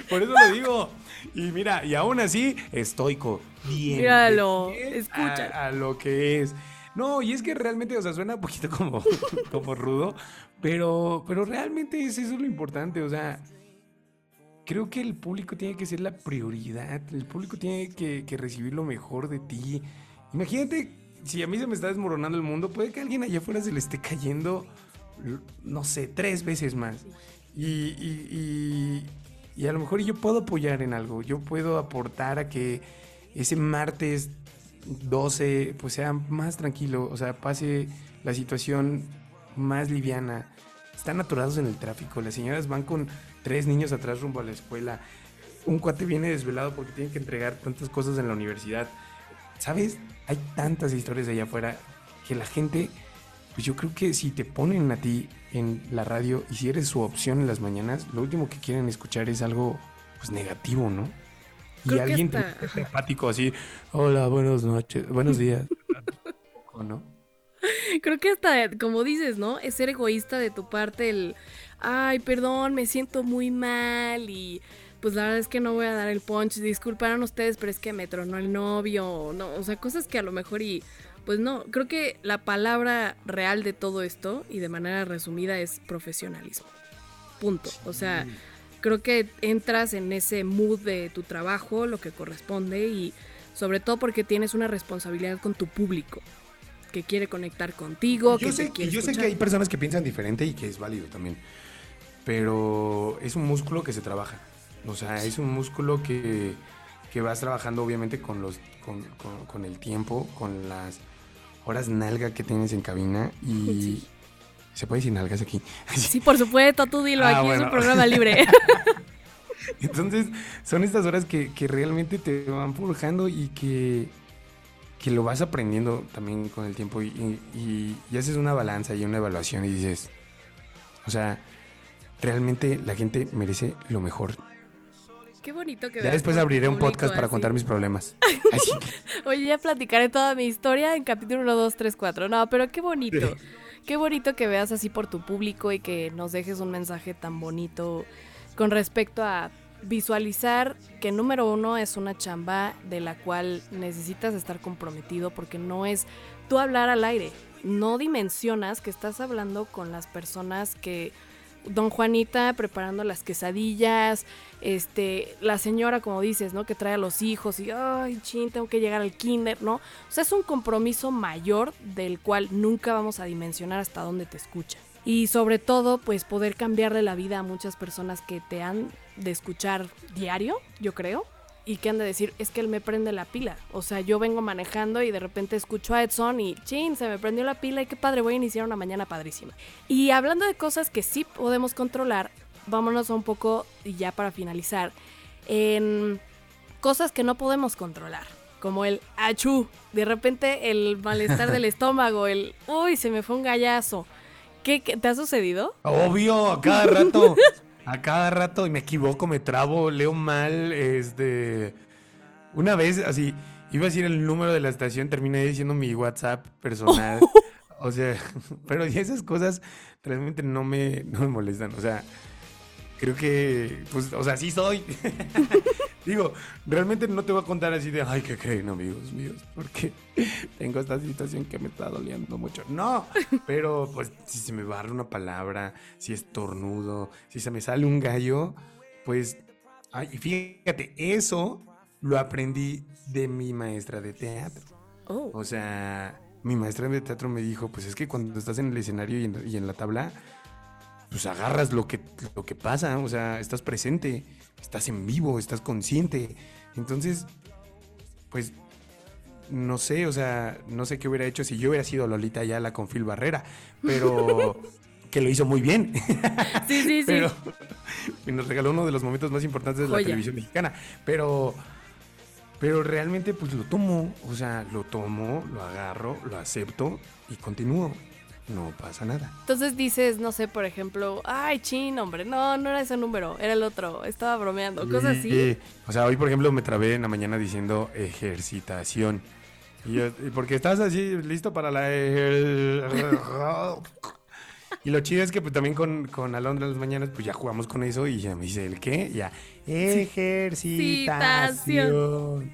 por eso lo digo. Y mira, y aún así, estoico. Bien. Míralo, escucha. A, a lo que es. No, y es que realmente, o sea, suena un poquito como, como rudo, pero, pero realmente es eso lo importante. O sea, creo que el público tiene que ser la prioridad. El público tiene que, recibir lo mejor de ti. Imagínate, si a mí se me está desmoronando el mundo, puede que alguien allá afuera se le esté cayendo, no sé, tres veces más. Y- y- y a lo mejor yo puedo apoyar en algo. Yo puedo aportar a que ese martes 12 pues sea más tranquilo. O sea, pase la situación más liviana. Están atorados en el tráfico. Las señoras van con tres niños atrás rumbo a la escuela. Un cuate viene desvelado porque tiene que entregar tantas cosas en la universidad. ¿Sabes? Hay tantas historias allá afuera que la gente, pues yo creo que si te ponen a ti en la radio y si eres su opción en las mañanas, lo último que quieren escuchar es algo pues negativo, ¿no? Y Creo alguien te- apático así, hola, buenas noches, buenos días. ¿O no? Creo que hasta, como dices, ¿no? Es ser egoísta de tu parte el, ay, perdón, me siento muy mal y pues la verdad es que no voy a dar el punch, disculparon ustedes, pero es que me tronó el novio, no, o sea, cosas que a lo mejor y, pues no, creo que la palabra real de todo esto y de manera resumida es profesionalismo. Punto. O sea, creo que entras en ese mood de tu trabajo, lo que corresponde y sobre todo porque tienes una responsabilidad con tu público que quiere conectar contigo, que Yo, te sé, yo sé que hay personas que piensan diferente y que es válido también. Pero es un músculo que se trabaja. O sea, es un músculo que, que vas trabajando obviamente con, los, con, con- con el tiempo, con las horas nalga que tienes en cabina. Y Sí. Se puede decir nalgas aquí. Sí, por supuesto, tú dilo, Ah, aquí es bueno. un programa libre. Entonces, son estas horas que, que realmente te van forjando y que, que lo vas aprendiendo también con el tiempo. Y, y- haces una balanza y una evaluación y dices, o sea, realmente la gente merece lo mejor. Qué bonito que Ya después abriré un podcast para así. contar mis problemas. Así que- Oye, ya platicaré toda mi historia en capítulo 1, 2, 3, 4. No, pero qué bonito. Qué bonito que veas así por tu público y que nos dejes un mensaje tan bonito con respecto a visualizar que número uno es una chamba de la cual necesitas estar comprometido porque no es tú hablar al aire. No dimensionas que estás hablando con las personas que Don Juanita preparando las quesadillas, este, la señora, como dices, ¿no? Que trae a los hijos y, ay, chin, tengo que llegar al kinder, ¿no? O sea, es un compromiso mayor del cual nunca vamos a dimensionar hasta dónde te escucha. Y sobre todo, pues poder cambiarle la vida a muchas personas que te han de escuchar diario, yo creo, y que han de decir, es que él me prende la pila. O sea, yo vengo manejando y de repente escucho a Edson y, chin, se me prendió la pila y qué padre, voy a iniciar una mañana padrísima. Y hablando de cosas que sí podemos controlar, vámonos a un poco, y ya para finalizar, en cosas que no podemos controlar, como el achú, de repente el malestar del estómago, el, uy, se me fue un gallazo. ¿Qué, qué- te ha sucedido? Obvio, a cada rato. A cada rato y me equivoco, me trabo, leo mal. Este. Una vez, así, iba a decir el número de la estación, terminé diciendo mi WhatsApp personal. O sea, pero esas cosas realmente no me, no me molestan. O sea, creo que, pues, o sea, sí soy. Digo, realmente no te voy a contar así de, ay, ¿qué creen, amigos míos? Porque tengo esta situación que me está doliendo mucho. No, pero pues si se me barra una palabra, si estornudo, si se me sale un gallo, pues, ay, y fíjate, eso lo aprendí de mi maestra de teatro. Oh. O sea, mi maestra de teatro me dijo, pues es que cuando estás en el escenario y en, y en la tabla, pues agarras lo que, lo que pasa, o sea, estás presente, estás en vivo, estás consciente. Entonces, pues, no sé, o sea, no sé qué hubiera hecho si yo hubiera sido Lolita Ayala con Phil Barrera, pero que lo hizo muy bien. Sí, sí, sí. Pero y nos regaló uno de los momentos más importantes de la televisión mexicana. Pero, pero realmente, pues lo tomo. O sea, lo tomo, lo agarro, lo acepto y continúo. No pasa nada. Entonces dices, no sé, por ejemplo, ay, chin, hombre, no, no era ese número, era el otro, estaba bromeando, cosas así. Y, o sea, hoy, por ejemplo, me trabé en la mañana diciendo ejercitación. Y yo, porque estás así, listo para la. Y lo chido es que pues, también con, con Alondra en las mañanas, pues ya jugamos con eso y ya me dice, ¿el qué? Ya, ejercitación.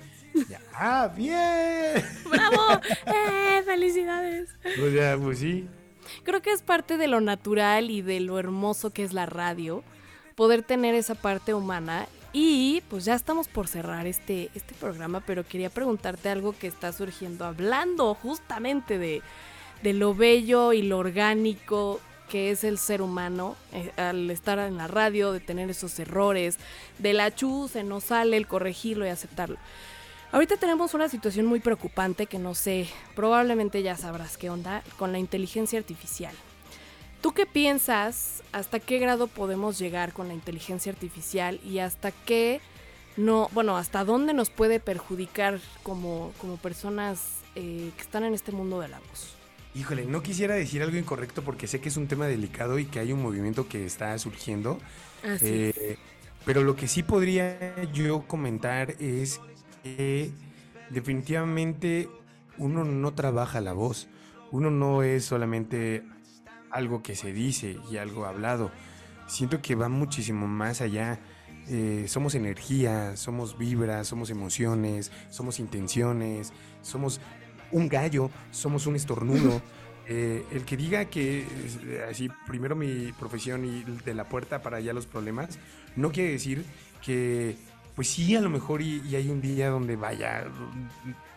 Ya, ah, bien. ¡Bravo! ¡Eh! ¡Felicidades! O sea, pues sí. Creo que es parte de lo natural y de lo hermoso que es la radio, poder tener esa parte humana. Y pues ya estamos por cerrar este, este programa, pero quería preguntarte algo que está surgiendo, hablando justamente de, de lo bello y lo orgánico que es el ser humano eh, al estar en la radio, de tener esos errores, de la chu, se nos sale el corregirlo y aceptarlo. Ahorita tenemos una situación muy preocupante que no sé, probablemente ya sabrás qué onda con la inteligencia artificial. ¿Tú qué piensas? ¿Hasta qué grado podemos llegar con la inteligencia artificial y hasta qué no, bueno, hasta dónde nos puede perjudicar como, como personas eh, que están en este mundo de la voz? Híjole, no quisiera decir algo incorrecto porque sé que es un tema delicado y que hay un movimiento que está surgiendo. Así Eh, pero lo que sí podría yo comentar es que definitivamente uno no trabaja la voz. Uno no es solamente algo que se dice y algo hablado. Siento que va muchísimo más allá. Eh, somos energía, somos vibras, somos emociones, somos intenciones, somos un gallo, somos un estornudo. Eh, el que diga que eh, así primero mi profesión y de la puerta para allá los problemas, no quiere decir que, pues sí, a lo mejor y, y hay un día donde vaya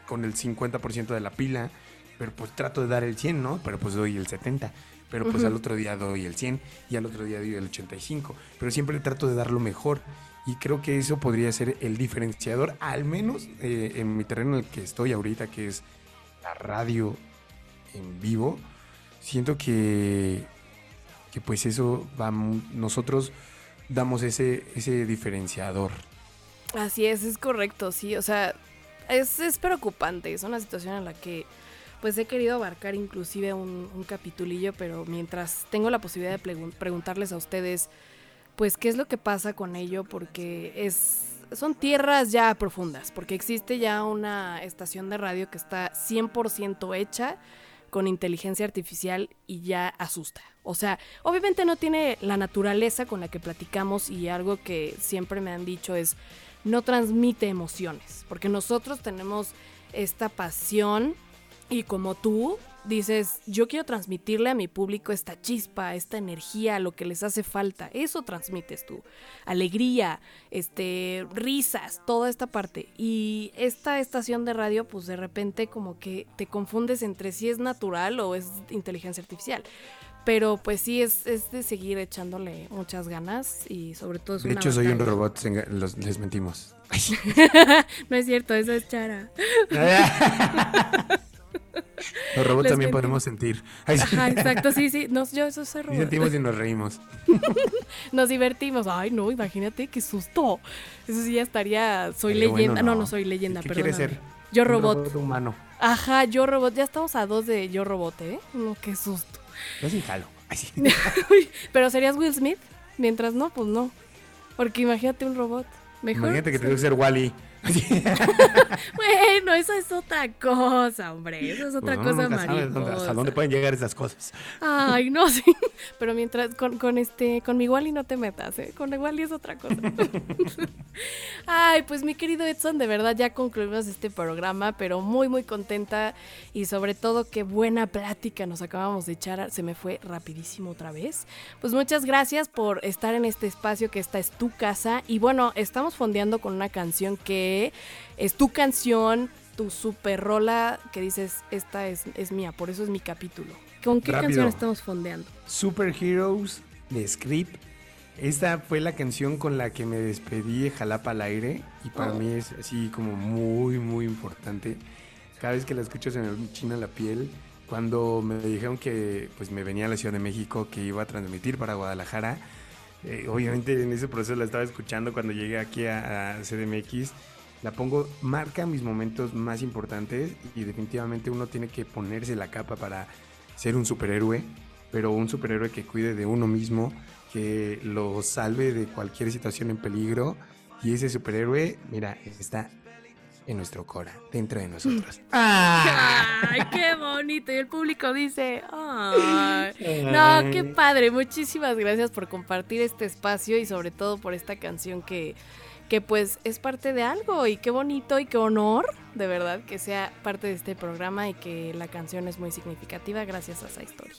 con el 50% de la pila, pero pues trato de dar el 100, ¿no? Pero pues doy el 70. Pero pues al otro día doy el 100 y al otro día doy el 85. Pero siempre trato de dar lo mejor. Y creo que eso podría ser el diferenciador, al menos eh, en mi terreno en el que estoy ahorita, que es la radio en vivo. Siento que, que pues eso va, nosotros damos ese, ese diferenciador. Así es, es correcto, sí. O sea, es, es preocupante. Es una situación en la que pues he querido abarcar inclusive un, un capitulillo, pero mientras tengo la posibilidad de pregun- preguntarles a ustedes, pues qué es lo que pasa con ello, porque es, son tierras ya profundas, porque existe ya una estación de radio que está 100% hecha con inteligencia artificial y ya asusta. O sea, obviamente no tiene la naturaleza con la que platicamos y algo que siempre me han dicho es no transmite emociones, porque nosotros tenemos esta pasión y como tú dices, yo quiero transmitirle a mi público esta chispa, esta energía, lo que les hace falta. Eso transmites tú. Alegría, este, risas, toda esta parte. Y esta estación de radio, pues de repente como que te confundes entre si es natural o es inteligencia artificial. Pero pues sí, es, es de seguir echándole muchas ganas y sobre todo es De hecho, soy un robot, les mentimos. no es cierto, eso es Chara. Los robots también podemos sentir. Ajá, exacto, sí, sí. Nos, yo eso soy robot. sentimos y nos reímos. nos divertimos. Ay, no, imagínate qué susto. Eso sí ya estaría. Soy leyenda. no. no. soy leyenda, ¿Qué perdón. quiere ser? Yo robot. robot. humano. Ajá, yo robot. Ya estamos a dos de yo robot, ¿eh? No, qué susto. Yo sí jalo. Pero serías Will Smith. Mientras no, pues no. Porque imagínate un robot. Mejor. Imagínate que tengo que ser Wally. bueno, eso es otra cosa, hombre. Eso es otra cosa mariposa. ¿Hasta dónde pueden llegar esas cosas? Ay, no, sí. Pero mientras con, con este, con mi Wally no te metas, ¿eh? Con Wally es otra cosa. Ay, pues mi querido Edson, de verdad ya concluimos este programa, pero muy, muy contenta y sobre todo qué buena plática nos acabamos de echar. Se me fue rapidísimo otra vez. Pues muchas gracias por estar en este espacio que esta es tu casa. Y bueno, estamos fondeando con una canción que es tu canción, tu super rola que dices, esta es, es mía, por eso es mi capítulo. ¿Con qué canción estamos fondeando? Super Heroes de Script. Esta fue la canción con la que me despedí de Jalapa al aire y para oh. mí es así como muy, muy importante. Cada vez que la escucho se me china la piel. Cuando me dijeron que pues me venía a la Ciudad de México, que iba a transmitir para Guadalajara, eh, obviamente en ese proceso la estaba escuchando cuando llegué aquí a, a CDMX la pongo, marca mis momentos más importantes y definitivamente uno tiene que ponerse la capa para ser un superhéroe, pero un superhéroe que cuide de uno mismo, que lo salve de cualquier situación en peligro y ese superhéroe, mira, está en nuestro cora, dentro de nosotros. ¡Ay, qué bonito! Y el público dice, ¡ay! No, qué padre. Muchísimas gracias por compartir este espacio y sobre todo por esta canción que que pues es parte de algo y qué bonito y qué honor de verdad que sea parte de este programa y que la canción es muy significativa gracias a esa historia.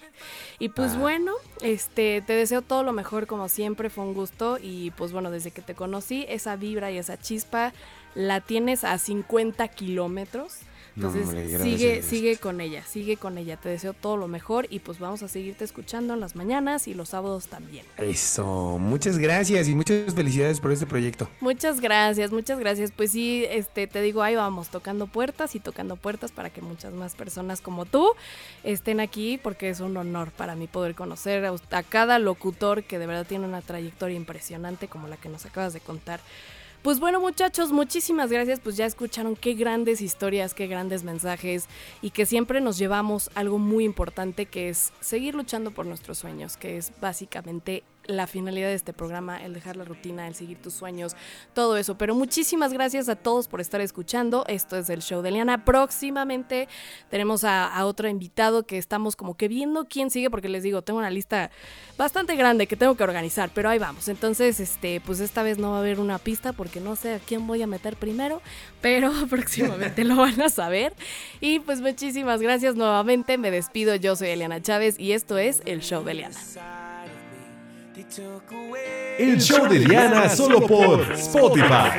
Y pues ah. bueno, este te deseo todo lo mejor como siempre, fue un gusto y pues bueno, desde que te conocí esa vibra y esa chispa la tienes a 50 kilómetros entonces, sigue, sigue con ella, sigue con ella. Te deseo todo lo mejor y pues vamos a seguirte escuchando en las mañanas y los sábados también. Eso, muchas gracias y muchas felicidades por este proyecto. Muchas gracias, muchas gracias. Pues sí, este te digo, ahí vamos, tocando puertas y tocando puertas para que muchas más personas como tú estén aquí, porque es un honor para mí poder conocer a cada locutor que de verdad tiene una trayectoria impresionante como la que nos acabas de contar. Pues bueno muchachos, muchísimas gracias, pues ya escucharon qué grandes historias, qué grandes mensajes y que siempre nos llevamos algo muy importante que es seguir luchando por nuestros sueños, que es básicamente la finalidad de este programa, el dejar la rutina, el seguir tus sueños, todo eso. Pero muchísimas gracias a todos por estar escuchando. Esto es el show de Liana. Próximamente tenemos a, otro invitado que estamos como que viendo quién sigue, porque les digo, tengo una lista bastante grande que tengo que organizar, pero ahí vamos. Entonces, este, pues esta vez no va a haber una pista porque no sé a quién voy a meter primero, pero próximamente lo van a saber. Y pues muchísimas gracias nuevamente. Me despido. Yo soy Eliana Chávez y esto es el show de Liana. El show de Diana solo por Spotify.